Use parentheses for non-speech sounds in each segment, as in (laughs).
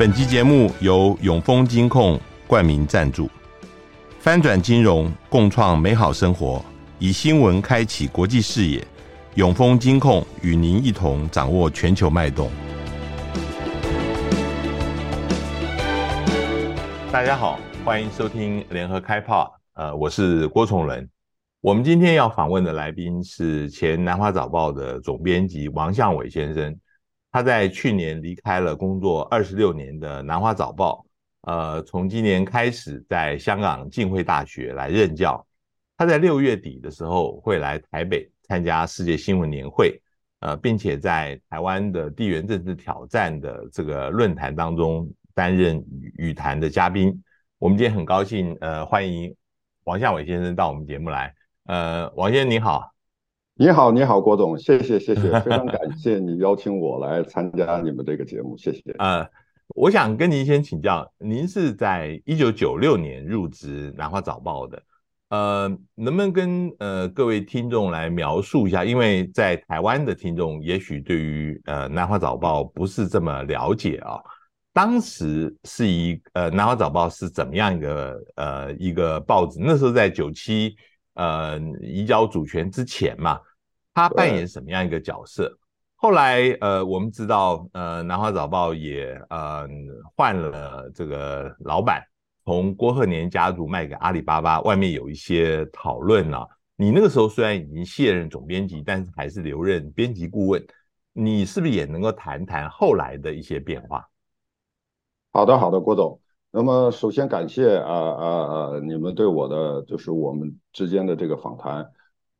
本集节目由永丰金控冠名赞助，翻转金融，共创美好生活，以新闻开启国际视野。永丰金控与您一同掌握全球脉动。大家好，欢迎收听联合开炮。呃，我是郭崇伦。我们今天要访问的来宾是前南华早报的总编辑王向伟先生。他在去年离开了工作二十六年的南华早报，呃，从今年开始在香港浸会大学来任教。他在六月底的时候会来台北参加世界新闻年会，呃，并且在台湾的地缘政治挑战的这个论坛当中担任语谈的嘉宾。我们今天很高兴，呃，欢迎王向伟先生到我们节目来。呃，王先生你好。你好，你好，郭总，谢谢，谢谢，(laughs) 非常感谢你邀请我来参加你们这个节目，谢谢。呃，我想跟您先请教，您是在一九九六年入职南华早报的，呃，能不能跟呃各位听众来描述一下？因为在台湾的听众也许对于呃南华早报不是这么了解啊，当时是一呃南华早报是怎么样一个呃一个报纸？那时候在九七呃移交主权之前嘛。他扮演什么样一个角色？后来，呃，我们知道，呃，南华早报也呃换了这个老板，从郭鹤年家族卖给阿里巴巴，外面有一些讨论啊。你那个时候虽然已经卸任总编辑，但是还是留任编辑顾问。你是不是也能够谈谈后来的一些变化？好的，好的，郭总。那么首先感谢啊啊啊你们对我的就是我们之间的这个访谈。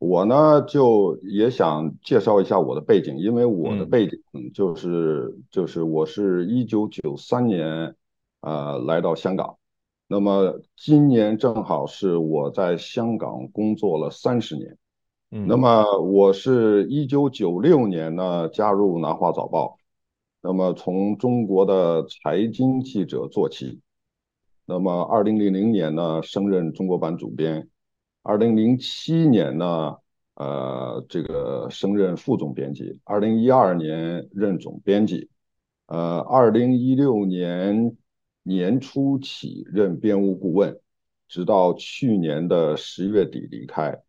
我呢，就也想介绍一下我的背景，因为我的背景就是、嗯、就是我是一九九三年，呃，来到香港，那么今年正好是我在香港工作了三十年，嗯，那么我是一九九六年呢加入南华早报，那么从中国的财经记者做起，那么二零零零年呢升任中国版主编。二零零七年呢，呃，这个升任副总编辑。二零一二年任总编辑，呃，二零一六年年初起任编务顾问，直到去年的十月底离开。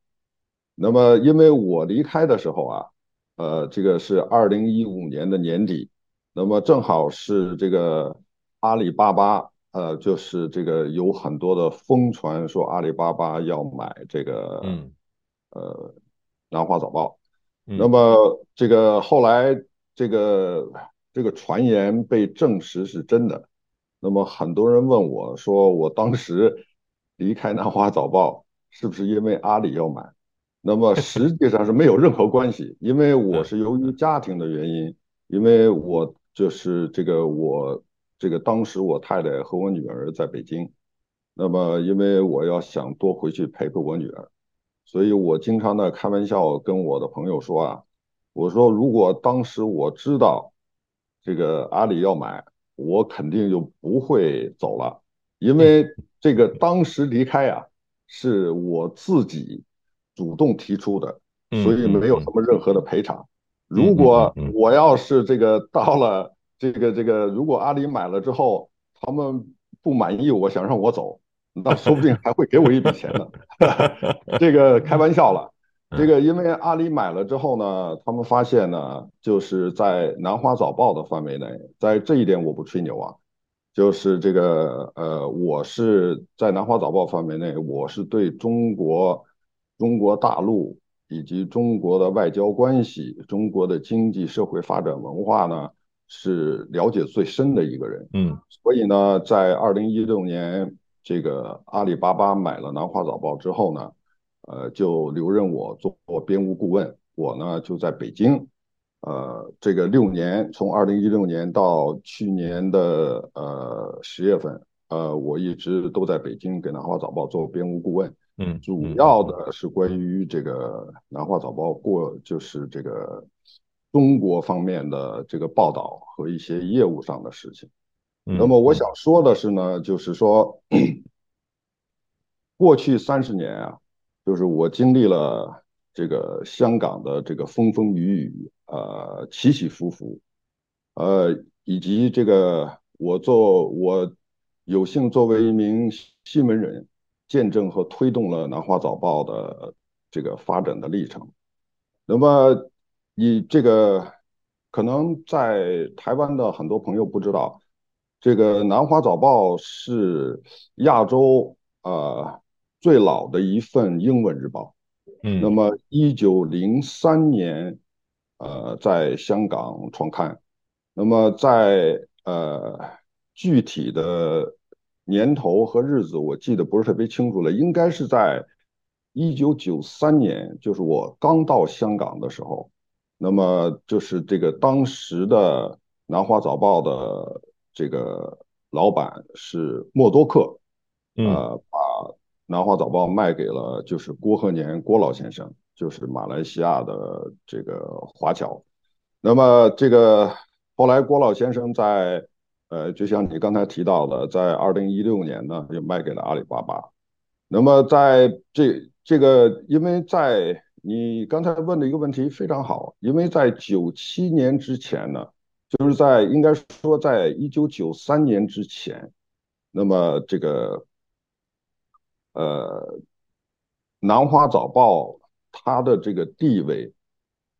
那么，因为我离开的时候啊，呃，这个是二零一五年的年底，那么正好是这个阿里巴巴。呃，就是这个有很多的疯传说阿里巴巴要买这个，嗯，呃，南华早报。那么这个后来这个这个传言被证实是真的。那么很多人问我说，我当时离开南华早报是不是因为阿里要买？那么实际上是没有任何关系，因为我是由于家庭的原因，因为我就是这个我。这个当时我太太和我女儿在北京，那么因为我要想多回去陪陪我女儿，所以我经常的开玩笑跟我的朋友说啊，我说如果当时我知道这个阿里要买，我肯定就不会走了，因为这个当时离开啊是我自己主动提出的，所以没有什么任何的赔偿。如果我要是这个到了。这个这个，如果阿里买了之后，他们不满意，我想让我走，那说不定还会给我一笔钱呢。(laughs) (laughs) 这个开玩笑了。这个因为阿里买了之后呢，他们发现呢，就是在南华早报的范围内，在这一点我不吹牛啊，就是这个呃，我是在南华早报范围内，我是对中国、中国大陆以及中国的外交关系、中国的经济社会发展文化呢。是了解最深的一个人，嗯，所以呢，在二零一六年，这个阿里巴巴买了南华早报之后呢，呃，就留任我做编务顾问，我呢就在北京，呃，这个六年，从二零一六年到去年的呃十月份，呃，我一直都在北京给南华早报做编务顾问，嗯，主要的是关于这个南华早报过就是这个。中国方面的这个报道和一些业务上的事情，那么我想说的是呢，就是说，(clears throat) 过去三十年啊，就是我经历了这个香港的这个风风雨雨，呃，起起伏伏，呃，以及这个我做我有幸作为一名新闻人，见证和推动了《南华早报》的这个发展的历程。那么，你这个可能在台湾的很多朋友不知道，这个《南华早报》是亚洲呃最老的一份英文日报。嗯，那么一九零三年呃在香港创刊，那么在呃，具体的年头和日子我记得不是特别清楚了，应该是在一九九三年，就是我刚到香港的时候。那么就是这个当时的《南华早报》的这个老板是默多克，呃，把《南华早报》卖给了就是郭鹤年郭老先生，就是马来西亚的这个华侨。那么这个。后来郭老先生在，呃，就像你刚才提到的，在二零一六年呢，又卖给了阿里巴巴。那么在这这个，因为在你刚才问的一个问题非常好，因为在九七年之前呢，就是在应该说在一九九三年之前，那么这个，呃，南华早报它的这个地位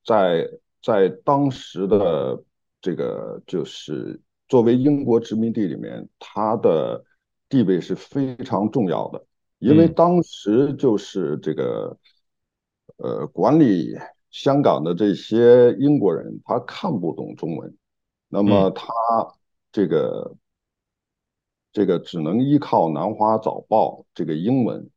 在，在在当时的。这个就是作为英国殖民地里面，它的地位是非常重要的，因为当时就是这个，呃，管理香港的这些英国人，他看不懂中文，那么他这个这个只能依靠《南华早报》这个英文，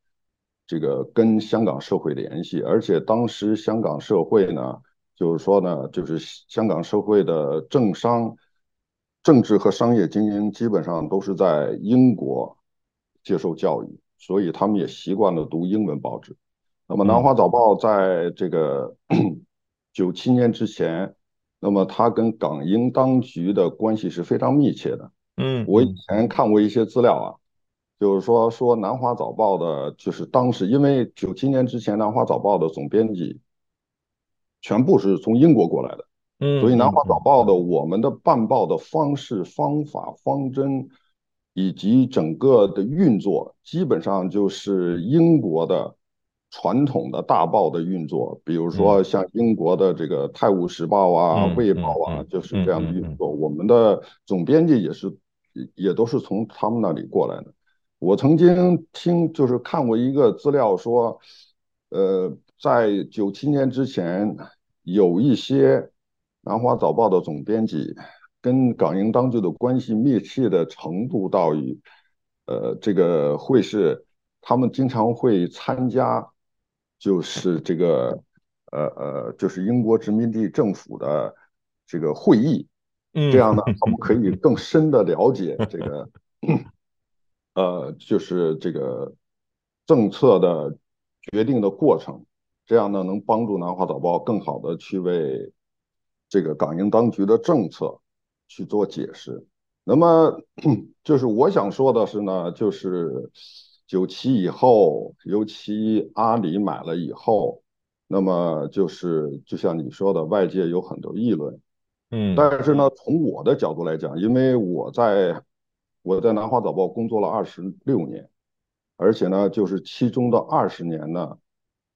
这个跟香港社会联系，而且当时香港社会呢。就是说呢，就是香港社会的政商、政治和商业精英基本上都是在英国接受教育，所以他们也习惯了读英文报纸。那么《南华早报》在这个 (coughs) 九七年之前，那么它跟港英当局的关系是非常密切的。嗯，我以前看过一些资料啊，就是说说《南华早报》的，就是当时因为九七年之前，《南华早报》的总编辑。全部是从英国过来的，嗯，所以南华早报的我们的办报的方式、方法、方针，以及整个的运作，基本上就是英国的传统的大报的运作。比如说像英国的这个《泰晤士报》啊，《卫报》啊，就是这样的运作。我们的总编辑也是，也都是从他们那里过来的。我曾经听，就是看过一个资料说，呃。在九七年之前，有一些南华早报的总编辑跟港英当局的关系密切的程度到于，呃，这个会是他们经常会参加，就是这个，呃呃，就是英国殖民地政府的这个会议，这样呢，(laughs) 我们可以更深的了解这个，呃，就是这个政策的决定的过程。这样呢，能帮助《南华早报》更好的去为这个港英当局的政策去做解释。那么，(clears throat) 就是我想说的是呢，就是九七以后，尤其阿里买了以后，那么就是就像你说的，外界有很多议论。嗯，但是呢，从我的角度来讲，因为我在我在《南华早报》工作了二十六年，而且呢，就是其中的二十年呢。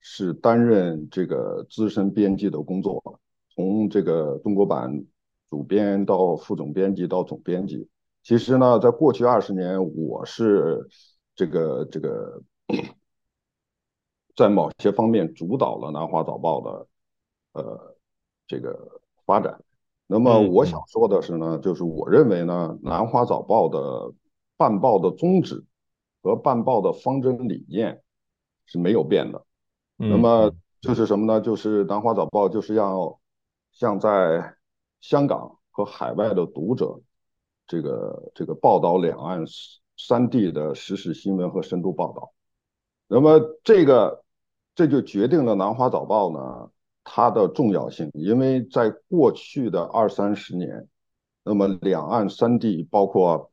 是担任这个资深编辑的工作，从这个中国版主编到副总编辑到总编辑。其实呢，在过去二十年，我是这个这个在某些方面主导了《南华早报》的呃这个发展。那么我想说的是呢，就是我认为呢，《南华早报》的办报的宗旨和办报的方针理念是没有变的。那么就是什么呢？就是《南华早报》就是要向在香港和海外的读者，这个这个报道两岸三地的实时新闻和深度报道。那么这个这就决定了《南华早报》呢它的重要性，因为在过去的二三十年，那么两岸三地包括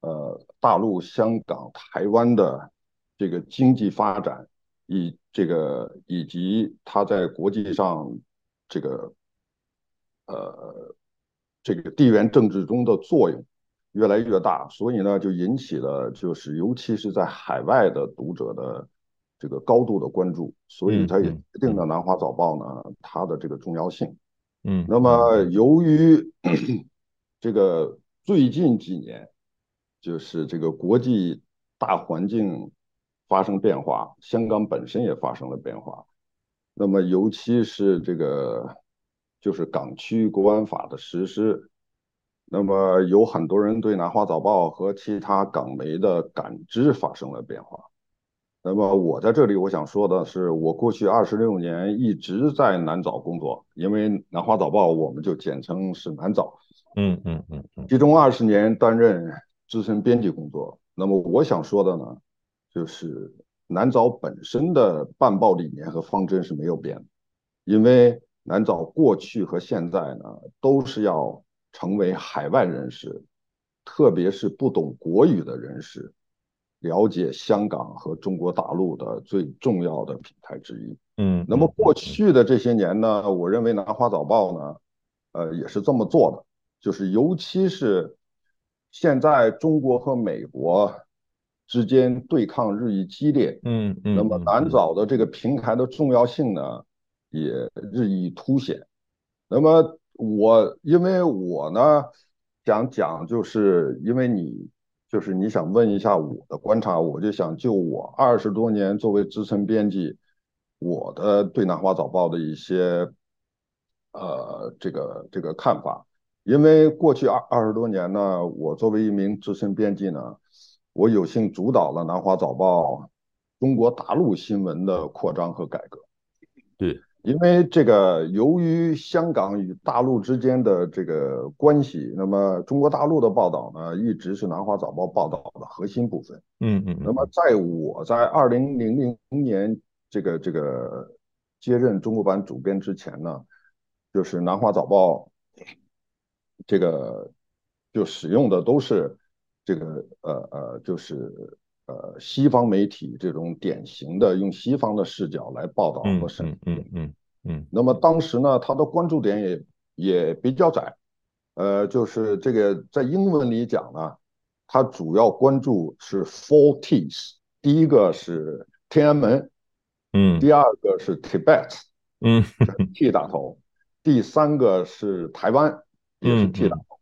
呃大陆、香港、台湾的这个经济发展。以这个以及它在国际上这个呃这个地缘政治中的作用，越来越大，所以呢，就引起了就是尤其是在海外的读者的这个高度的关注，所以它也决定了《南华早报》呢它的这个重要性。嗯，那么由于 (clears throat) 这个最近几年，就是这个国际大环境发生变化，香港本身也发生了变化。那么尤其是这个就是港区国安法的实施。那么有很多人对《南华早报》和其他港媒的感知发生了变化。那么我在这里我想说的是，我过去二十六年一直在南早工作，因为《南华早报》我们就简称是南早。嗯嗯嗯嗯。其中二十年担任资深编辑工作。那么我想说的呢，就是南早本身的办报理念和方针是没有变的，因为南早过去和现在呢都是要。成为海外人士，特别是不懂国语的人士，了解香港和中国大陆的最重要的平台之一。嗯，那么过去的这些年呢，我认为《南华早报》呢，呃，也是这么做的，就是尤其是现在中国和美国之间对抗日益激烈，嗯嗯，那么南早的这个平台的重要性呢，也日益凸显。那么。我因为我呢想讲，就是因为你就是你想问一下我的观察，我就想就我二十多年作为资深编辑，我的对南华早报的一些呃这个这个看法。因为过去二二十多年呢，我作为一名资深编辑呢，我有幸主导了南华早报中国大陆新闻的扩张和改革。对。因为这个，由于香港与大陆之间的这个关系，那么中国大陆的报道呢，一直是南华早报报道的核心部分。嗯嗯。那么，在我在二零零零年这个这个接任中国版主编之前呢，就是南华早报这个就使用的都是这个呃呃，就是。呃，西方媒体这种典型的用西方的视角来报道和审，嗯嗯嗯嗯。那么当时呢，他的关注点也也比较窄，呃，就是这个在英文里讲呢，他主要关注是 four T's，第一个是天安门，嗯，第二个是 Tibet，嗯，T 打头，第三个是台湾，也是 T 打头，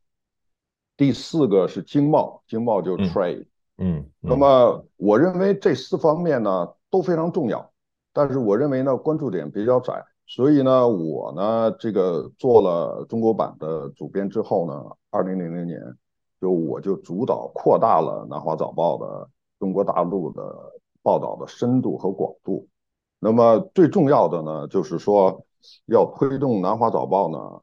第四个是经贸，经贸就 trade。嗯，嗯那么我认为这四方面呢都非常重要，但是我认为呢关注点比较窄，所以呢我呢这个做了中国版的主编之后呢，二零零零年就我就主导扩大了南华早报的中国大陆的报道的深度和广度。那么最重要的呢就是说要推动南华早报呢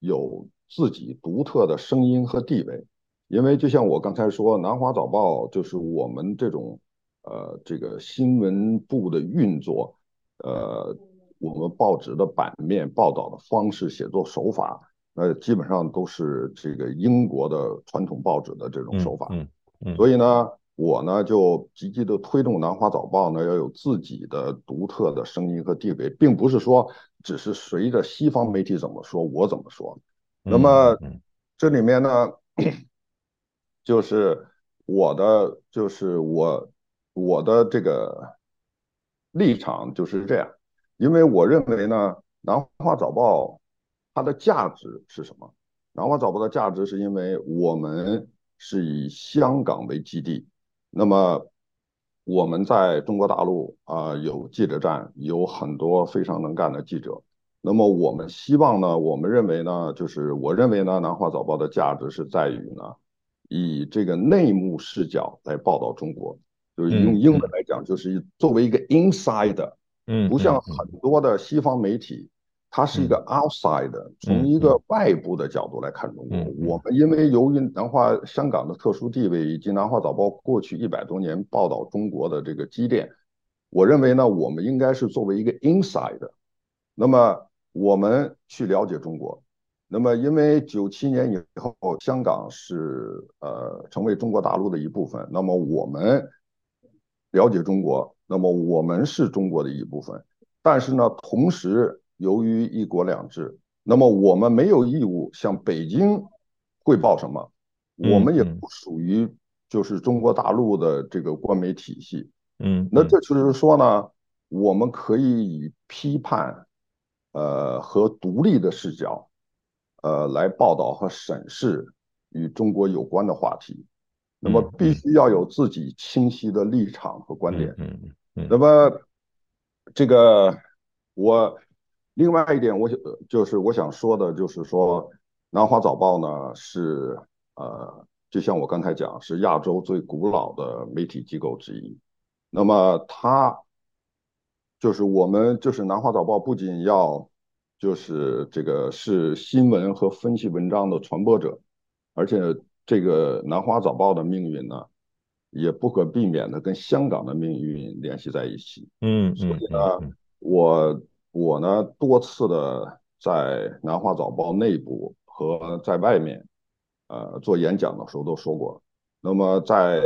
有自己独特的声音和地位。因为就像我刚才说，南华早报就是我们这种，呃，这个新闻部的运作，呃，我们报纸的版面报道的方式、写作手法，呃，基本上都是这个英国的传统报纸的这种手法。嗯嗯。所以呢，我呢就积极的推动南华早报呢要有自己的独特的声音和地位，并不是说只是随着西方媒体怎么说我怎么说。那么这里面呢。就是我的，就是我我的这个立场就是这样，因为我认为呢，南华早报它的价值是什么？南华早报的价值是因为我们是以香港为基地，那么我们在中国大陆啊、有记者站，有很多非常能干的记者，那么我们希望呢，我们认为呢，就是我认为呢，南华早报的价值是在于呢。以这个内幕视角来报道中国，就是用英文来讲，就是作为一个 insider，嗯，不像很多的西方媒体，它是一个 outsider，从一个外部的角度来看中国。我们因为由于南华香港的特殊地位，以及南华早报过去一百多年报道中国的这个积淀，我认为呢，我们应该是作为一个 insider，那么我们去了解中国。那么，因为九七年以后，香港是呃成为中国大陆的一部分。那么我们了解中国，那么我们是中国的一部分。但是呢，同时由于一国两制，那么我们没有义务向北京汇报什么，我们也不属于就是中国大陆的这个官媒体系。嗯，那这就是说呢，我们可以以批判，呃和独立的视角，呃来报道和审视与中国有关的话题。那么必须要有自己清晰的立场和观点。嗯嗯。那么这个我另外一点，我想就是我想说的，就是说南华早报呢是呃，就像我刚才讲，是亚洲最古老的媒体机构之一。那么它就是我们就是南华早报，不仅要就是这个是新闻和分析文章的传播者，而且。这个南华早报的命运呢，也不可避免的跟香港的命运联系在一起。嗯，所以呢，我我呢多次的在南华早报内部和在外面，呃，做演讲的时候都说过。那么在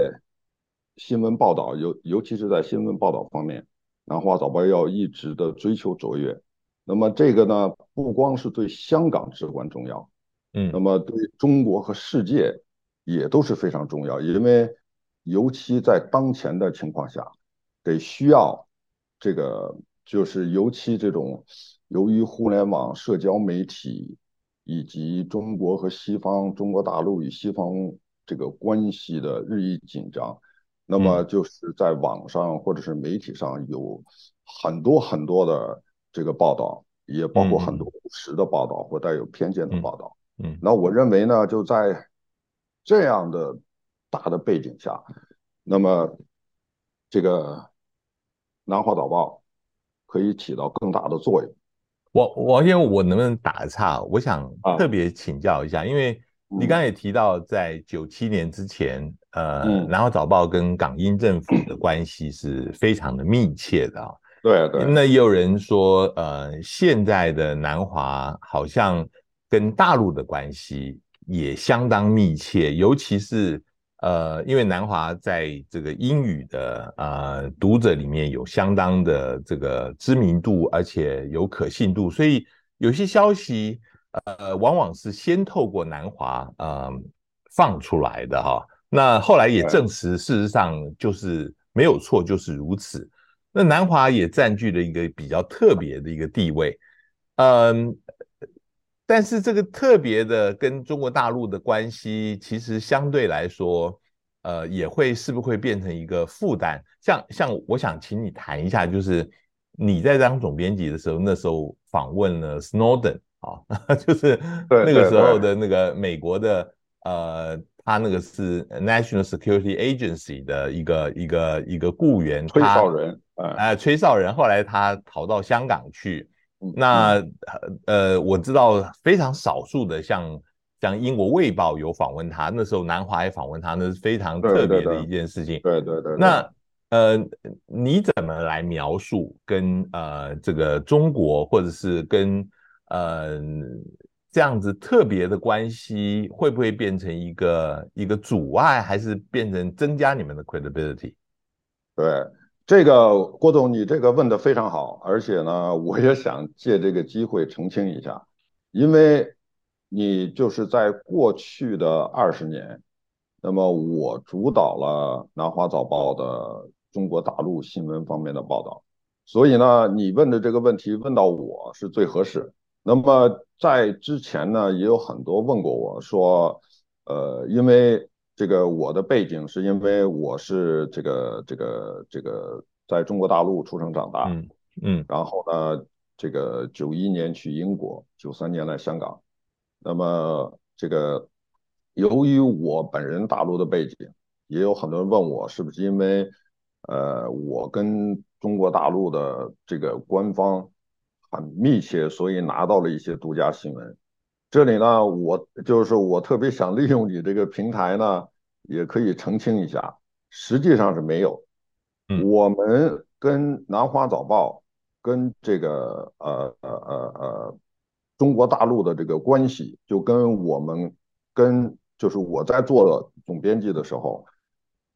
新闻报道，尤尤其是在新闻报道方面，南华早报要一直的追求卓越。那么这个呢，不光是对香港至关重要，嗯，那么对中国和世界。也都是非常重要，因为尤其在当前的情况下，得需要这个，就是尤其这种由于互联网、社交媒体以及中国和西方、中国大陆与西方这个关系的日益紧张，那么就是在网上或者是媒体上有很多很多的这个报道，也包括很多不实的报道或带有偏见的报道。嗯，那我认为呢，就在这样的大的背景下，那么这个南华早报可以起到更大的作用。我我因为我能不能打个岔？我想特别请教一下，啊、因为你刚才也提到，在九七年之前，嗯、呃，南华早报跟港英政府的关系是非常的密切的啊。对对。那也有人说，呃，现在的南华好像跟大陆的关系。也相当密切，尤其是呃，因为南华在这个英语的呃读者里面有相当的这个知名度，而且有可信度，所以有些消息呃往往是先透过南华呃放出来的哈。那后来也证实，事实上就是没有错，就是如此。那南华也占据了一个比较特别的一个地位，嗯。但是这个特别的跟中国大陆的关系，其实相对来说，呃，也会是不是会变成一个负担？像像我想请你谈一下，就是你在当总编辑的时候，那时候访问了 Snowden 啊，(laughs) 就是那个时候的那个美国的呃，他那个是 National Security Agency 的一个一个一个雇员，崔绍人，哎，崔少仁，后来他逃到香港去。那呃，我知道非常少数的像，像像英国《卫报》有访问他，那时候南华也访问他，那是非常特别的一件事情。对对对，对。那呃，你怎么来描述跟呃这个中国或者是跟呃这样子特别的关系，会不会变成一个一个阻碍，还是变成增加你们的 credibility？对。这个郭总，你这个问得非常好，而且呢，我也想借这个机会澄清一下，因为你就是在过去的二十年，那么我主导了南华早报的中国大陆新闻方面的报道，所以呢，你问的这个问题问到我是最合适。那么在之前呢，也有很多问过我说，呃，因为。这个我的背景是因为我是这个这个这个在中国大陆出生长大，嗯嗯，然后呢，这个九一年去英国，九三年来香港，那么这个由于我本人大陆的背景，也有很多人问我是不是因为呃我跟中国大陆的这个官方很密切，所以拿到了一些独家新闻。这里呢，我就是我特别想利用你这个平台呢，也可以澄清一下，实际上是没有。我们跟南华早报跟这个呃呃呃呃中国大陆的这个关系，就跟我们跟就是我在做总编辑的时候，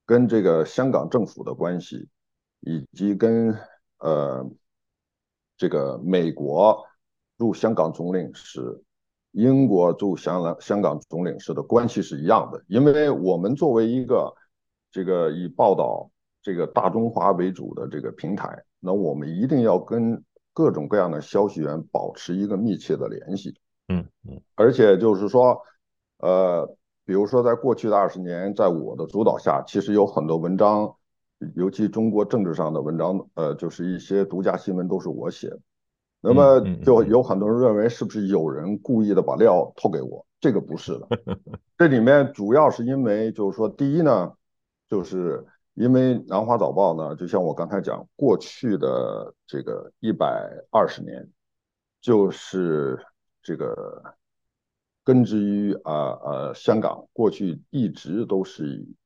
跟这个香港政府的关系，以及跟呃这个美国驻香港总领事。英国驻香港香港总领事的关系是一样的，因为我们作为一个这个以报道这个大中华为主的这个平台，那我们一定要跟各种各样的消息源保持一个密切的联系。嗯嗯，而且就是说，呃，比如说在过去的二十年，在我的主导下，其实有很多文章，尤其中国政治上的文章，呃，就是一些独家新闻都是我写的。那么就有很多人认为是不是有人故意的把料透给我？这个不是的，这里面主要是因为就是说，第一呢，就是因为《南华早报》呢，就像我刚才讲，过去的这个一百二十年，就是。这个根植于啊呃香港，过去一直都是以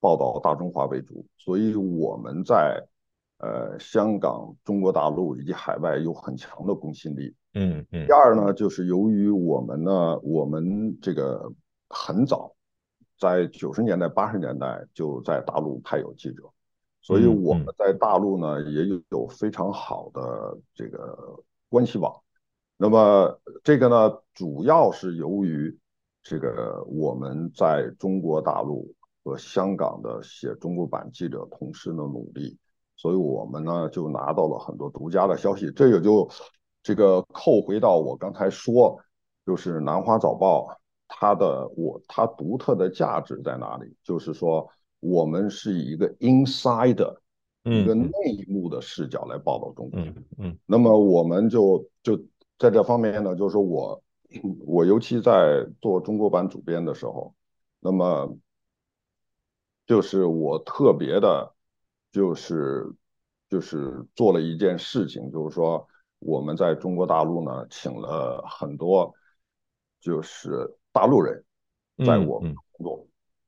报道大中华为主，所以我们在呃香港、中国大陆以及海外有很强的公信力。嗯嗯。第二呢，就是由于我们呢，我们这个很早在九十年代、八十年代就在大陆派有记者，所以我们在大陆呢也有有非常好的这个关系网。那么这个呢，主要是由于这个我们在中国大陆和香港的写中国版记者同事的努力，所以我们呢就拿到了很多独家的消息。这也就这个扣回到我刚才说，就是南华早报它的我它独特的价值在哪里？就是说我们是以一个 insider，一个内幕的视角来报道中国。嗯嗯。那么我们就就。在这方面呢，就是说我，(clears throat) 我尤其在做中国版主编的时候，那么就是我特别的，就是就是做了一件事情，就是说我们在中国大陆呢，请了很多就是大陆人在我们工作。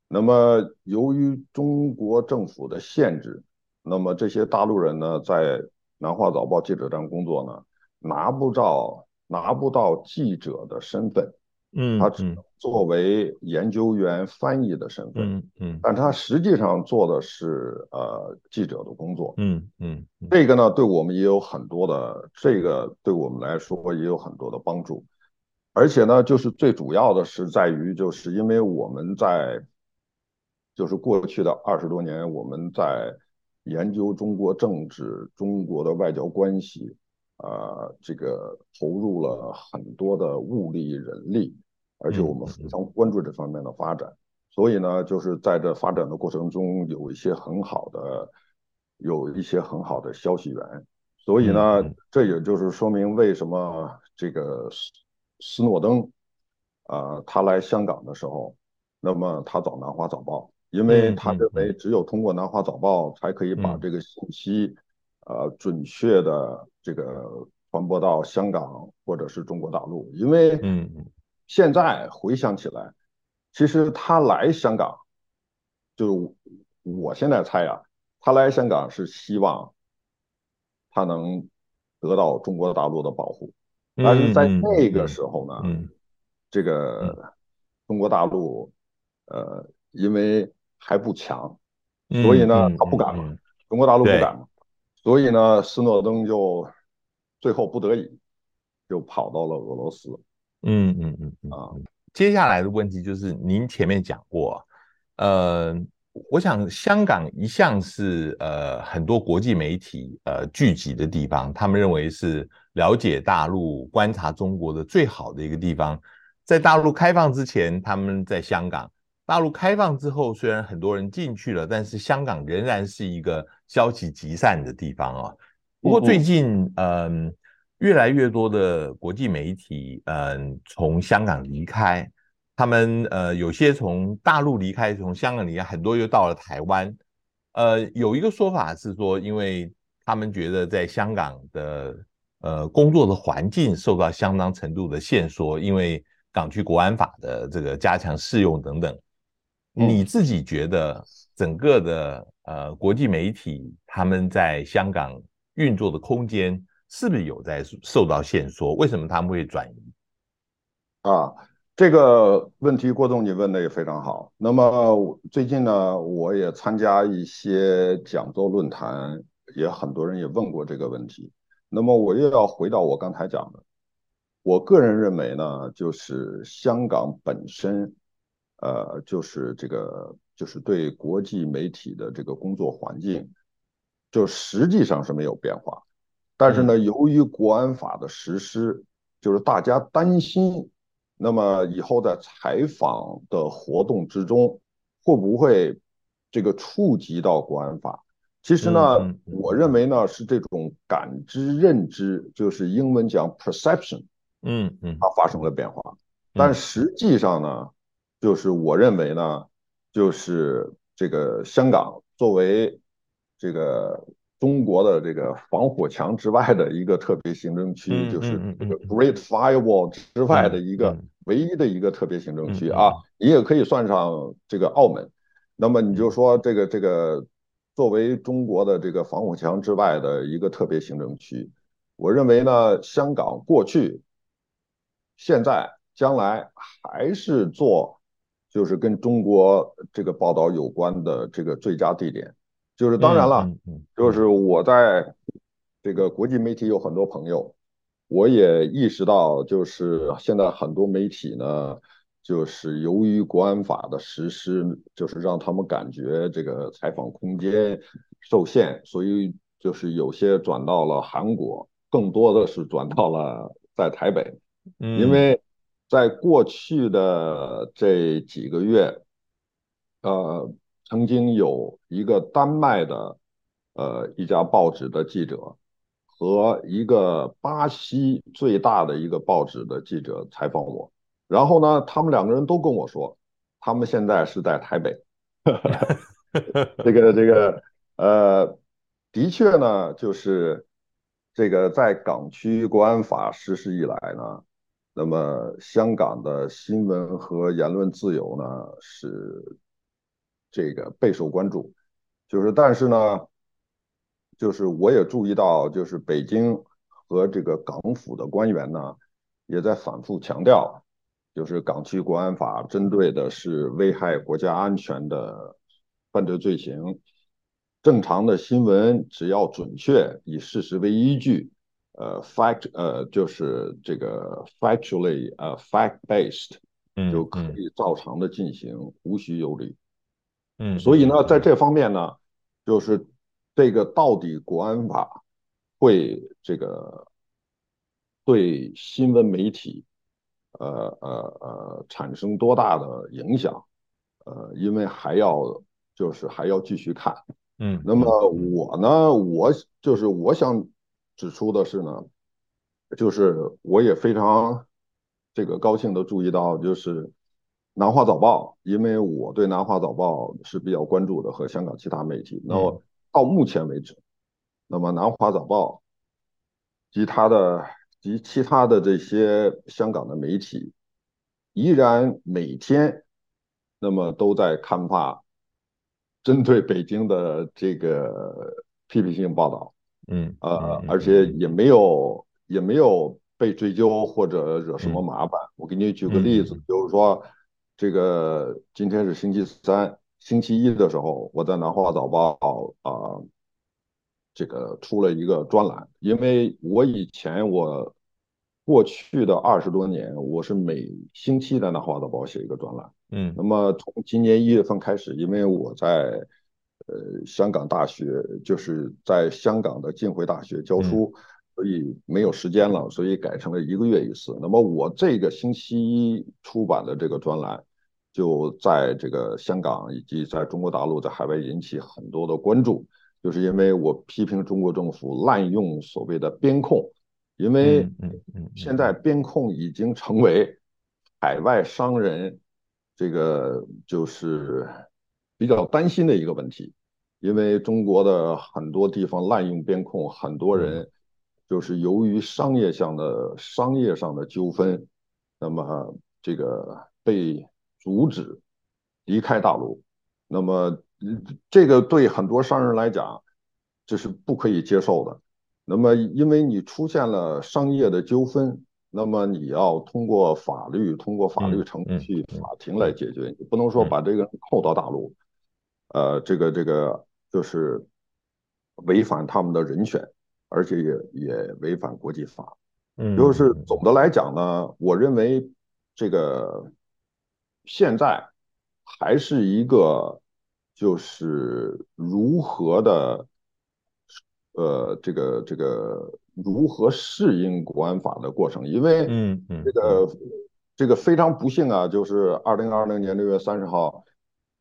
那么由于中国政府的限制，那么这些大陆人呢，在南华早报记者站工作呢，拿不到拿不到记者的身份，嗯，他只能作为研究员、翻译的身份，嗯嗯，但他实际上做的是呃记者的工作，嗯嗯，这个呢对我们也有很多的，这个对我们来说也有很多的帮助，而且呢，就是最主要的是在于，就是因为我们在，就是过去的二十多年，我们在研究中国政治、中国的外交关系。啊、呃，这个投入了很多的物力人力，而且我们非常关注这方面的发展。嗯、所以呢，就是在这发展的过程中，有一些很好的，有一些很好的消息源。所以呢，嗯、这也就是说明为什么这个斯斯诺登啊、呃，他来香港的时候，那么他找南华早报，因为他认为只有通过南华早报才可以把这个信息。呃，准确的这个传播到香港或者是中国大陆，因为嗯，现在回想起来，其实他来香港，就我现在猜啊，他来香港是希望他能得到中国大陆的保护，但是在那个时候呢，嗯，这个中国大陆呃，因为还不强，所以呢，他不敢嘛，中国大陆不敢嘛。所以呢，斯诺登就最后不得已就跑到了俄罗斯。嗯嗯嗯啊，接下来的问题就是您前面讲过，呃，我想香港一向是呃很多国际媒体呃聚集的地方，他们认为是了解大陆、观察中国的最好的一个地方。在大陆开放之前，他们在香港。大陆开放之后，虽然很多人进去了，但是香港仍然是一个消息集散的地方啊。不过最近，嗯、呃，越来越多的国际媒体，嗯、呃，从香港离开，他们呃，有些从大陆离开，从香港离开，很多又到了台湾。呃，有一个说法是说，因为他们觉得在香港的呃工作的环境受到相当程度的限缩，因为港区国安法的这个加强适用等等。你自己觉得整个的呃国际媒体他们在香港运作的空间是不是有在受到限缩？为什么他们会转移？啊，这个问题郭总你问的也非常好。那么最近呢，我也参加一些讲座论坛，也很多人也问过这个问题。那么我又要回到我刚才讲的，我个人认为呢，就是香港本身，呃，就是这个就是对国际媒体的这个工作环境，就实际上是没有变化。但是呢，由于国安法的实施，就是大家担心，那么以后在采访的活动之中，会不会这个触及到国安法？其实呢，我认为呢是这种感知认知，就是英文讲 perception，嗯嗯，它发生了变化。但实际上呢，就是我认为呢，就是这个香港作为这个。中国的这个防火墙之外的一个特别行政区，就是这个 Great Firewall 之外的一个唯一的一个特别行政区啊，你也可以算上这个澳门。那么你就说这个这个作为中国的这个防火墙之外的一个特别行政区，我认为呢，香港过去、现在、将来还是做就是跟中国这个报道有关的这个最佳地点。就是当然了，就是我在这个国际媒体有很多朋友，我也意识到，就是现在很多媒体呢，就是由于国安法的实施，就是让他们感觉这个采访空间受限，所以就是有些转到了韩国，更多的是转到了在台北，因为在过去的这几个月，呃。曾经有一个丹麦的，呃，一家报纸的记者和一个巴西最大的一个报纸的记者采访我，然后呢，他们两个人都跟我说，他们现在是在台北。(laughs) 这个这个，呃，的确呢，就是这个在港区国安法实施以来呢，那么香港的新闻和言论自由呢是。这个备受关注，就是但是呢，就是我也注意到，就是北京和这个港府的官员呢，也在反复强调，就是港区国安法针对的是危害国家安全的犯罪罪行，正常的新闻只要准确，以事实为依据，呃，fact，呃，就是这个 factually，呃，fact-based，就可以照常的进行，无需忧虑。嗯，所以呢，在这方面呢，就是这个到底国安法会这个对新闻媒体，呃呃呃产生多大的影响？呃，因为还要就是还要继续看。嗯，那么我呢，我就是我想指出的是呢，就是我也非常这个高兴的注意到，就是。南华早报，因为我对南华早报是比较关注的，和香港其他媒体。那么到目前为止，那么南华早报及他的及其他的这些香港的媒体，依然每天那么都在刊发针对北京的这个批评性报道。嗯，呃，而且也没有也没有被追究或者惹什么麻烦。我给你举个例子，比如说。这个今天是星期三，星期一的时候，我在南华早报啊、呃，这个出了一个专栏，因为我以前我过去的二十多年，我是每星期在南华早报写一个专栏，嗯，那么从今年一月份开始，因为我在呃香港大学，就是在香港的浸会大学教书。嗯所以没有时间了，所以改成了一个月一次。那么我这个星期一出版的这个专栏，就在这个香港以及在中国大陆在海外引起很多的关注，就是因为我批评中国政府滥用所谓的边控，因为现在边控已经成为海外商人这个就是比较担心的一个问题，因为中国的很多地方滥用边控，很多人。就是由于商业上的商业上的纠纷，那么这个被阻止离开大陆，那么这个对很多商人来讲，这是不可以接受的。那么因为你出现了商业的纠纷，那么你要通过法律、通过法律程序、法庭来解决，你不能说把这个人扣到大陆，呃，这个这个就是违反他们的人权。而且也也违反国际法，嗯，就是总的来讲呢，我认为这个现在还是一个就是如何的，呃，这个这个如何适应国安法的过程，因为嗯嗯，这个这个非常不幸啊，就是二零二零年六月三十号，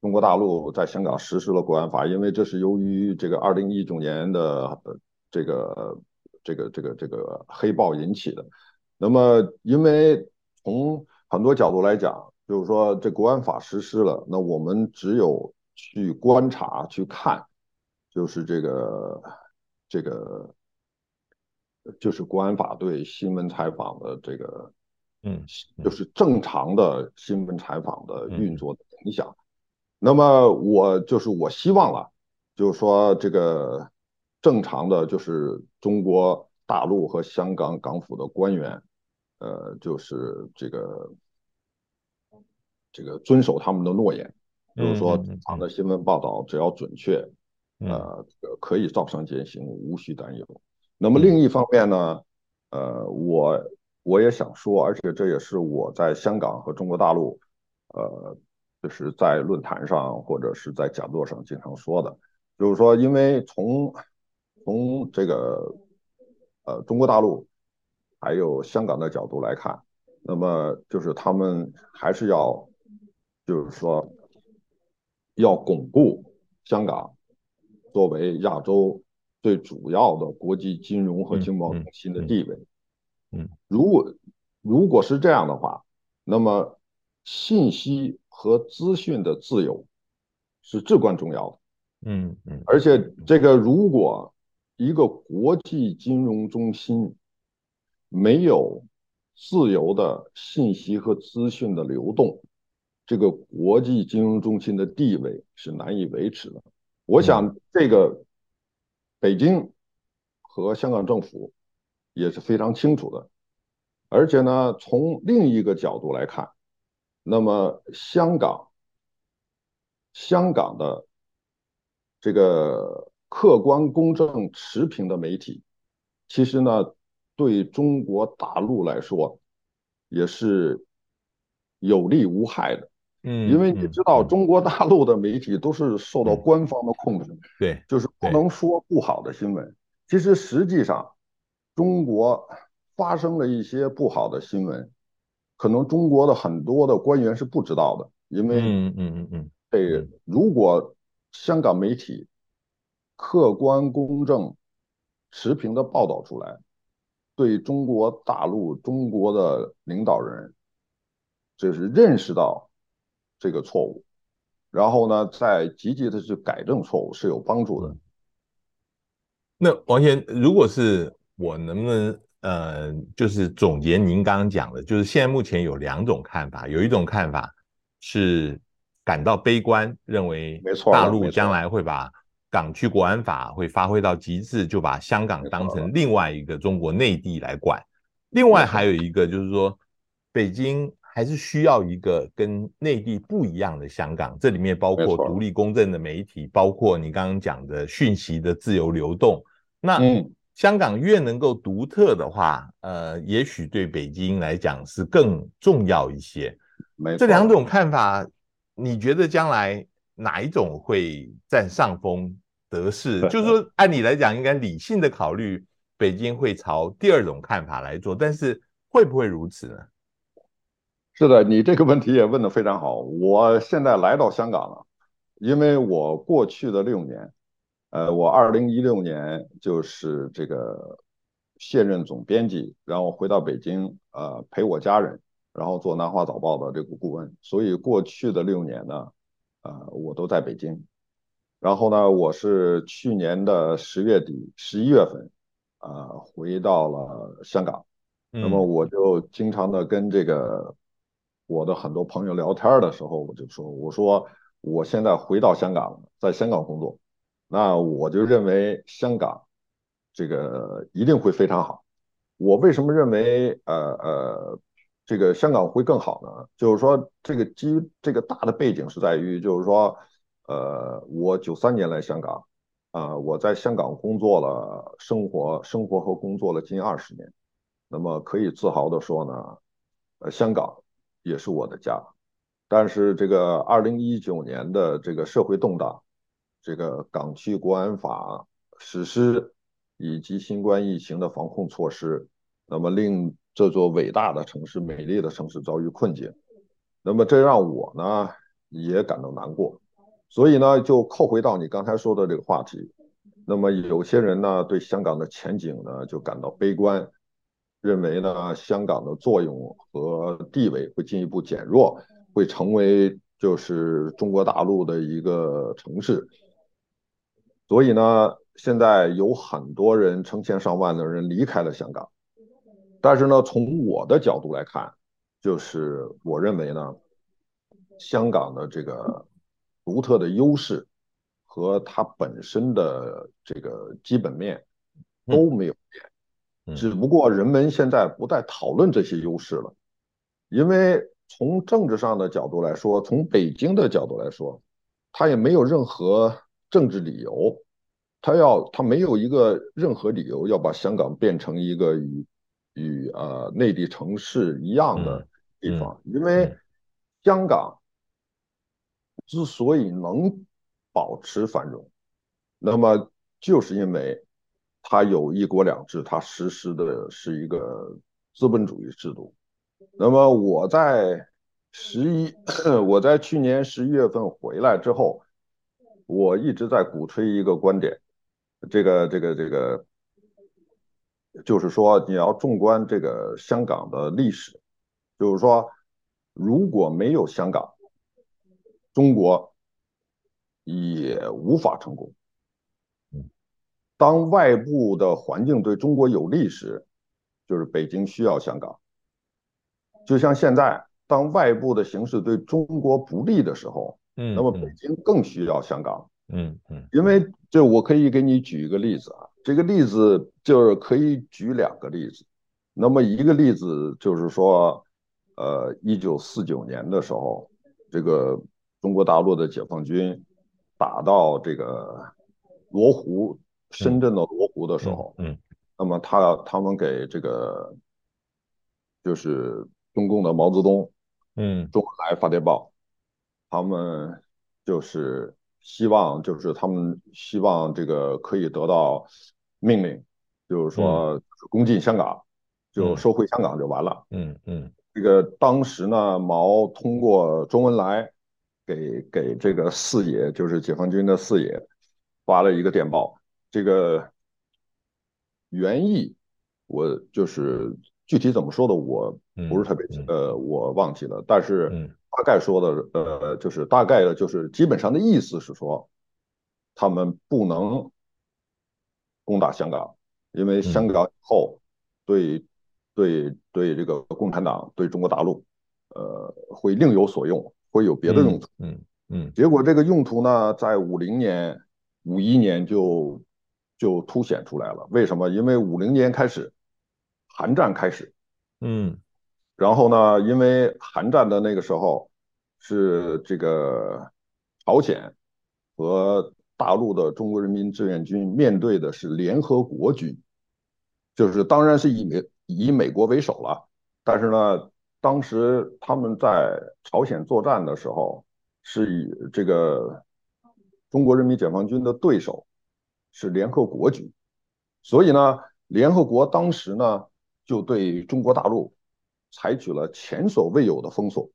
中国大陆在香港实施了国安法，因为这是由于这个二零一九年的这个。这个这个这个黑豹引起的，那么因为从很多角度来讲，就是说这国安法实施了，那我们只有去观察去看，就是这个这个就是国安法对新闻采访的这个，嗯，就是正常的新闻采访的运作的影响。那么我就是我希望了，就是说这个。正常的就是中国大陆和香港港府的官员，呃，就是这个这个遵守他们的诺言，比如说正常的新闻报道只要准确，呃，可以照常进行，无需担忧。那么另一方面呢，呃，我我也想说，而且这也是我在香港和中国大陆，呃，就是在论坛上或者是在讲座上经常说的，就是说，因为从从这个呃中国大陆还有香港的角度来看，那么就是他们还是要就是说要巩固香港作为亚洲最主要的国际金融和经贸中心的地位。嗯，如果如果是这样的话，那么信息和资讯的自由是至关重要的。嗯嗯，而且这个如果一个国际金融中心没有自由的信息和资讯的流动，这个国际金融中心的地位是难以维持的。我想，这个北京和香港政府也是非常清楚的。而且呢，从另一个角度来看，那么香港，香港的这个。客观、公正、持平的媒体，其实呢，对中国大陆来说也是有利无害的。嗯，因为你知道，中国大陆的媒体都是受到官方的控制，对，就是不能说不好的新闻。其实实际上，中国发生了一些不好的新闻，可能中国的很多的官员是不知道的，因为嗯嗯嗯嗯，这如果香港媒体。客观、公正、持平的报道出来，对中国大陆、中国的领导人，就是认识到这个错误，然后呢，再积极的去改正错误是有帮助的。那王先，如果是我，能不能呃，就是总结您刚刚讲的，就是现在目前有两种看法，有一种看法是感到悲观，认为大陆将来会把。港区国安法会发挥到极致，就把香港当成另外一个中国内地来管。另外还有一个就是说，北京还是需要一个跟内地不一样的香港，这里面包括独立公正的媒体，包括你刚刚讲的讯息的自由流动。那香港越能够独特的话，呃，也许对北京来讲是更重要一些。这两种看法，你觉得将来哪一种会占上风？得势，就是说，按理来讲，应该理性的考虑，北京会朝第二种看法来做，但是会不会如此呢？是的，你这个问题也问得非常好。我现在来到香港了，因为我过去的六年，呃，我二零一六年就是这个卸任总编辑，然后回到北京，呃，陪我家人，然后做南华早报的这个顾问，所以过去的六年呢，呃，我都在北京。然后呢，我是去年的十月底、十一月份，啊、呃，回到了香港。那么我就经常的跟这个我的很多朋友聊天的时候，我就说：“我说我现在回到香港了，在香港工作，那我就认为香港这个一定会非常好。我为什么认为呃呃这个香港会更好呢？就是说这个基于这个大的背景是在于，就是说。”呃，我九三年来香港，啊、我在香港工作了，生活生活和工作了近二十年。那么可以自豪地说呢，呃，香港也是我的家。但是这个二零一九年的这个社会动荡，这个港区国安法实施以及新冠疫情的防控措施，那么令这座伟大的城市、美丽的城市遭遇困境。那么这让我呢也感到难过。所以呢，就扣回到你刚才说的这个话题。那么有些人呢对香港的前景呢就感到悲观，认为呢香港的作用和地位会进一步减弱。会成为就是中国大陆的一个城市，所以呢，现在有很多人成千上万的人离开了香港，但是呢，从我的角度来看，就是我认为呢，香港的这个独特的优势和它本身的这个基本面都没有变，只不过人们现在不再讨论这些优势了，因为。从政治上的角度来说，从北京的角度来说，它也没有任何政治理由，它要它没有一个任何理由要把香港变成一个与与呃内地城市一样的地方，因为香港之所以能保持繁荣，那么就是因为它有一国两制，它实施的是一个资本主义制度。那么我在十一，(coughs) 我在去年十一月份回来之后，我一直在鼓吹一个观点，这个这个这个，就是说你要纵观这个香港的历史，就是说如果没有香港，中国也无法成功。当外部的环境对中国有利时，就是北京需要香港。就像现在，当外部的形势对中国不利的时候，嗯，那么北京更需要香港，嗯嗯，因为这我可以给你举一个例子啊，这个例子就是可以举两个例子，那么一个例子就是说，呃，一九四九年的时候，这个中国大陆的解放军打到这个罗湖，深圳的罗湖的时候，嗯，那么他他们给这个就是。中共的毛泽东，嗯，周恩来发电报，他们就是希望，就是他们希望这个可以得到命令，就是说攻进香港，就收回香港就完了。嗯嗯，这个当时呢，毛通过周恩来给给这个四野，就是解放军的四野发了一个电报，这个原意我就是。具体怎么说的，我不是特别、嗯、呃，我忘记了。但是大概说的，呃，就是大概的，就是基本上的意思是说，他们不能攻打香港，因为香港以后对、嗯、对对这个共产党对中国大陆，呃，会另有所用，会有别的用途。嗯嗯。嗯结果这个用途呢，在五零年、五一年就就凸显出来了。为什么？因为五零年开始。韩战开始，嗯，然后呢，因为韩战的那个时候是这个朝鲜和大陆的中国人民志愿军面对的是联合国军，就是当然是以美以美国为首了，但是呢，当时他们在朝鲜作战的时候是以这个中国人民解放军的对手是联合国军，所以呢，联合国当时呢。就对中国大陆采取了前所未有的封锁。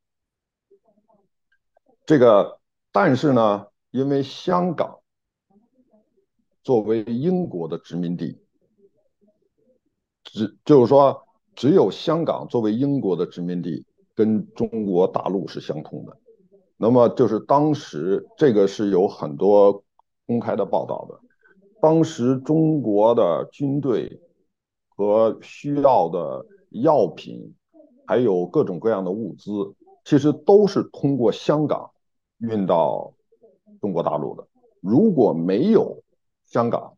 这个，但是呢，因为香港作为英国的殖民地，只就是说，只有香港作为英国的殖民地跟中国大陆是相通的。那么，就是当时这个是有很多公开的报道的，当时中国的军队。和需要的药品，还有各种各样的物资，其实都是通过香港运到中国大陆的。如果没有香港，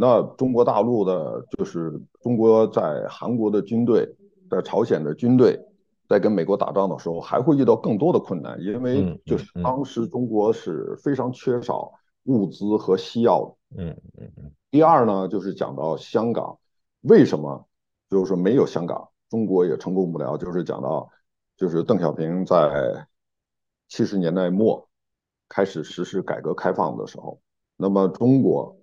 那中国大陆的，就是中国在韩国的军队，在朝鲜的军队，在跟美国打仗的时候，还会遇到更多的困难，因为就是当时中国是非常缺少物资和西药的。嗯嗯嗯。第二呢，就是讲到香港。为什么就是说没有香港，中国也成功不了。就是讲到，就是邓小平在七十年代末开始实施改革开放的时候，那么中国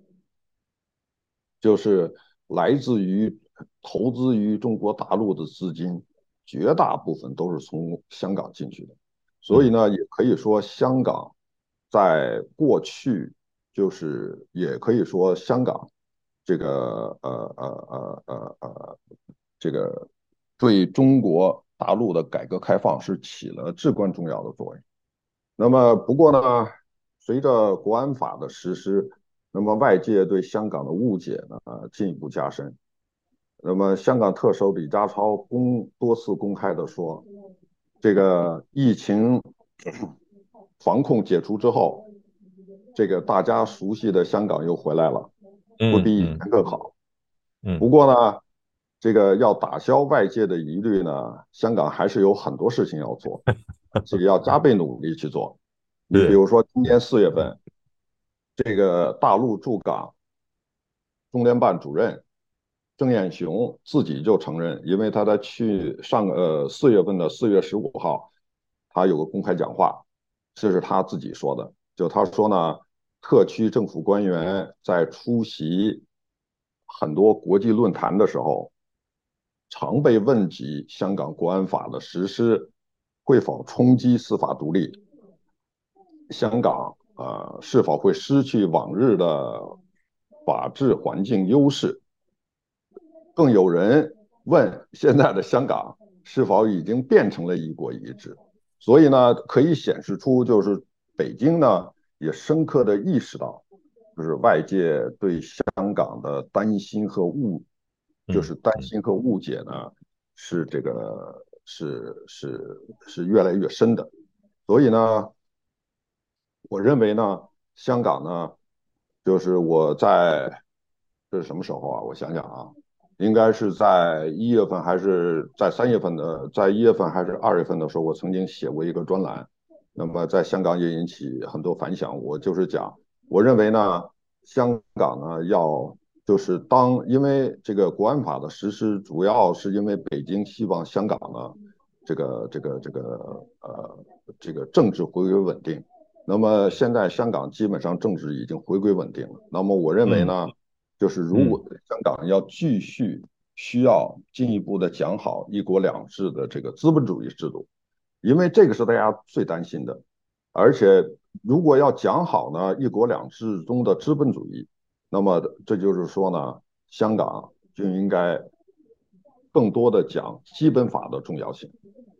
就是来自于投资于中国大陆的资金，绝大部分都是从香港进去的，所以呢，也可以说香港在过去就是也可以说香港这个呃呃呃呃呃这个对中国大陆的改革开放是起了至关重要的作用。那么不过呢，随着国安法的实施，那么外界对香港的误解呢进一步加深。那么，香港特首李家超公多次公开的说，这个疫情防控解除之后，这个大家熟悉的香港又回来了，会比以前更好。嗯，不过呢，这个要打消外界的疑虑呢，香港还是有很多事情要做，(laughs) 这个要加倍努力去做。你比如说，今年四月份，这个大陆驻港中联办主任。郑雁雄自己就承认，因为他在去上个呃四月份的四月十五号，他有个公开讲话，这是他自己说的。就他说呢，特区政府官员在出席很多国际论坛的时候，常被问及香港国安法的实施会否冲击司法独立，香港呃是否会失去往日的法治环境优势。更有人问，现在的香港是否已经变成了一国一制？所以呢，可以显示出，就是北京呢也深刻的意识到，就是外界对香港的担心和误，就是担心和误解呢，是这个是是是越来越深的。所以呢，我认为呢，香港呢，就是我在这是什么时候啊？我想想啊。应该是在一月份还是在三月份的，在一月份还是二月份的时候，我曾经写过一个专栏，那么在香港也引起很多反响。我就是讲，我认为呢，香港呢要就是当，因为这个国安法的实施，主要是因为北京希望香港呢，这个这个这个呃这个政治回归稳定。那么现在香港基本上政治已经回归稳定了。那么我认为呢。嗯就是如果香港要继续需要进一步的讲好一国两制的这个资本主义制度，因为这个是大家最担心的，而且如果要讲好呢一国两制中的资本主义，那么这就是说呢，香港就应该更多的讲基本法的重要性，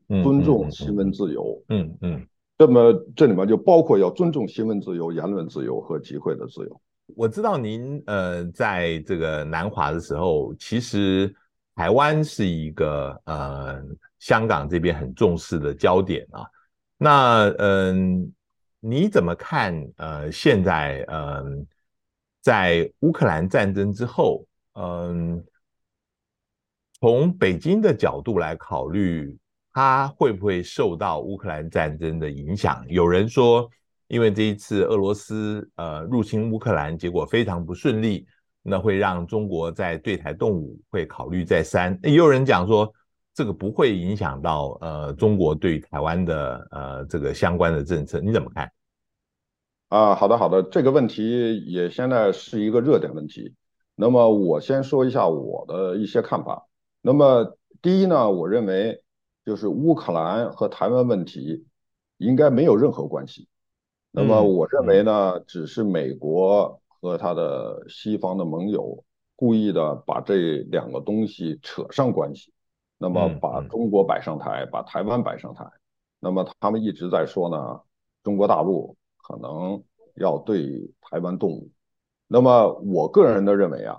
尊重新闻自由，嗯嗯，那么这里面就包括要尊重新闻自由、言论自由和集会的自由。我知道您呃，在这个南华的时候，其实台湾是一个呃香港这边很重视的焦点啊。那嗯、你怎么看呃现在嗯、在乌克兰战争之后，嗯、呃，从北京的角度来考虑，它会不会受到乌克兰战争的影响？有人说。因为这一次俄罗斯呃入侵乌克兰，结果非常不顺利，那会让中国在对台动武会考虑再三。也有人讲说，这个不会影响到呃中国对台湾的呃这个相关的政策，你怎么看？啊，好的好的，这个问题也现在是一个热点问题。那么我先说一下我的一些看法。那么第一呢，我认为就是乌克兰和台湾问题应该没有任何关系。那么我认为呢，只是美国和他的西方的盟友故意的把这两个东西扯上关系，那么把中国摆上台，把台湾摆上台。那么他们一直在说呢，中国大陆可能要对台湾动武。那么我个人的认为啊，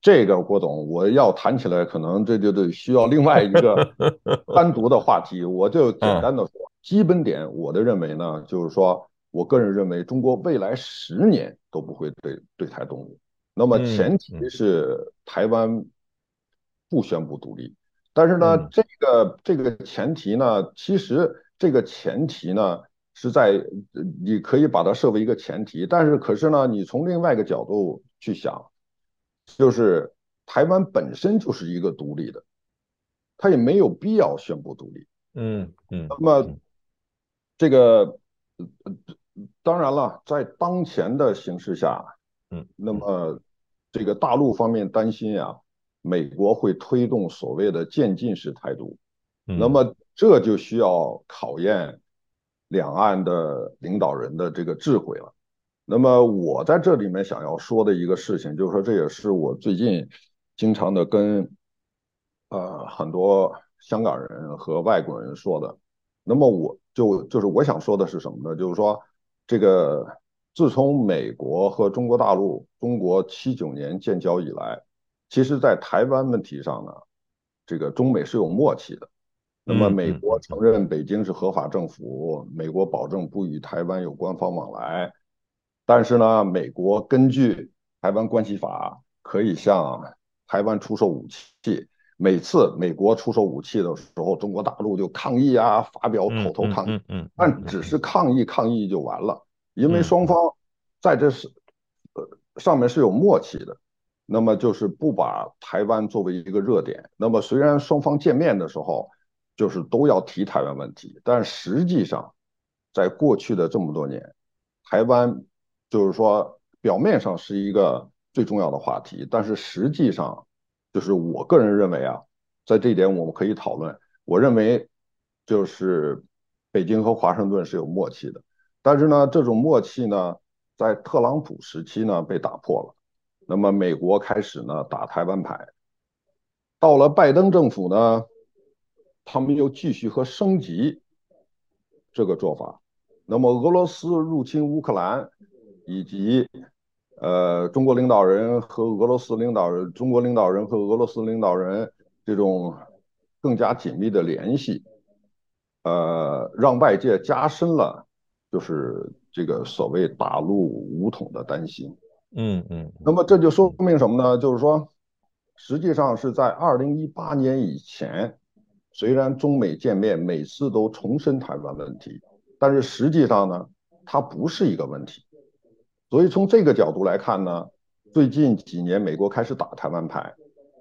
这个郭总，我要谈起来，可能这就得需要另外一个 (laughs) 单独的话题。我就简单的说，基本点，我的认为呢，就是说。我个人认为，中国未来十年都不会对对台动武。那么前提是台湾不宣布独立。但是呢，这个这个前提呢，其实这个前提呢是在你可以把它设为一个前提。但是可是呢，你从另外一个角度去想，就是台湾本身就是一个独立的，他也没有必要宣布独立。嗯嗯。那么这个当然了，在当前的形势下，嗯，那么这个大陆方面担心啊，美国会推动所谓的渐进式台独，那么这就需要考验两岸的领导人的这个智慧了。那么我在这里面想要说的一个事情，就是说这也是我最近经常的跟呃很多香港人和外国人说的。那么我就就是我想说的是什么呢？就是说这个自从美国和中国大陆中国七九年建交以来，其实在台湾问题上呢，这个中美是有默契的。那么美国承认北京是合法政府，美国保证不与台湾有官方往来。但是呢，美国根据《台湾关系法》可以向台湾出售武器。每次美国出售武器的时候，中国大陆就抗议啊，发表口头抗议。嗯，但只是抗议抗议就完了，因为双方在这是呃上面是有默契的。那么就是不把台湾作为一个热点。那么虽然双方见面的时候就是都要提台湾问题，但实际上在过去的这么多年，台湾。就是说，表面上是一个最重要的话题，但是实际上，就是我个人认为啊，在这一点我们可以讨论。我认为，就是北京和华盛顿是有默契的，但是呢，这种默契呢，在特朗普时期呢被打破了。那么美国开始呢打台湾牌，到了拜登政府呢，他们又继续和升级这个做法。那么俄罗斯入侵乌克兰。以及，呃，中国领导人和俄罗斯领导人，中国领导人和俄罗斯领导人这种更加紧密的联系，呃，让外界加深了就是这个所谓大陆武统的担心。嗯嗯。那么这就说明什么呢？就是说，实际上是在二零一八年以前，虽然中美见面每次都重申台湾问题，但是实际上呢，它不是一个问题。所以从这个角度来看呢，最近几年美国开始打台湾牌，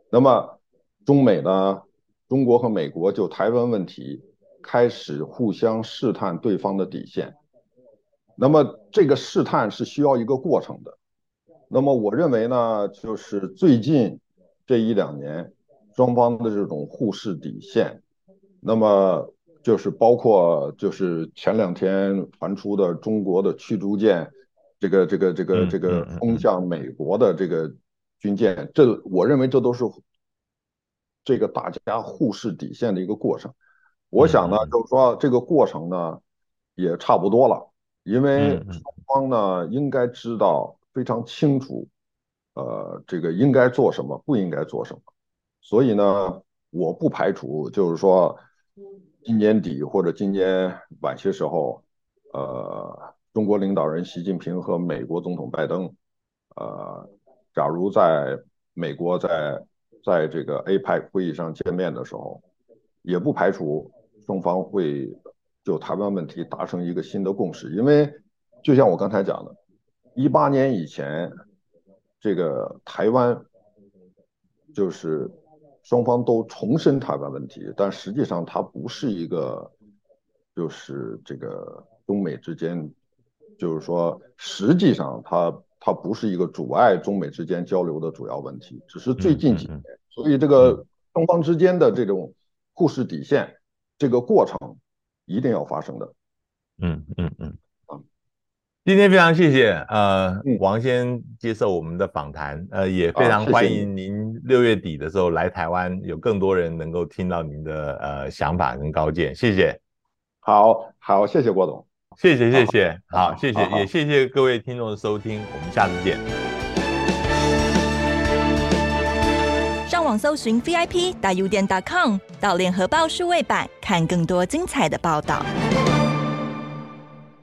那么中美呢，中国和美国就台湾问题开始互相试探对方的底线。那么这个试探是需要一个过程的。那么我认为呢，就是最近这一两年双方的这种互试底线，那么就是包括就是前两天传出的中国的驱逐舰。这个这个这个这个冲向美国的这个军舰，这我认为这都是这个大家互视底线的一个过程。我想呢，就是说这个过程呢也差不多了，因为双方呢应该知道非常清楚，呃，这个应该做什么，不应该做什么。所以呢，我不排除就是说今年底或者今年晚些时候，呃。中国领导人习近平和美国总统拜登，呃，假如在美国在在这个 APEC 会议上见面的时候，也不排除双方会就台湾问题达成一个新的共识。因为就像我刚才讲的，一八年以前，这个台湾就是双方都重申台湾问题，但实际上它不是一个，就是这个中美之间。就是说，实际上它它不是一个阻碍中美之间交流的主要问题，只是最近几年，所以这个双方之间的这种互视底线，这个过程一定要发生的。嗯嗯嗯。啊，今天非常谢谢呃王先接受我们的访谈，呃也非常欢迎您六月底的时候来台湾，有更多人能够听到您的呃想法跟高见，谢谢。好好，谢谢郭总。谢谢谢谢，好，谢谢，也谢谢各位听众的收听，我们下次见。上网搜寻 VIP 大 U 点 .com，到联合报数位版看更多精彩的报道。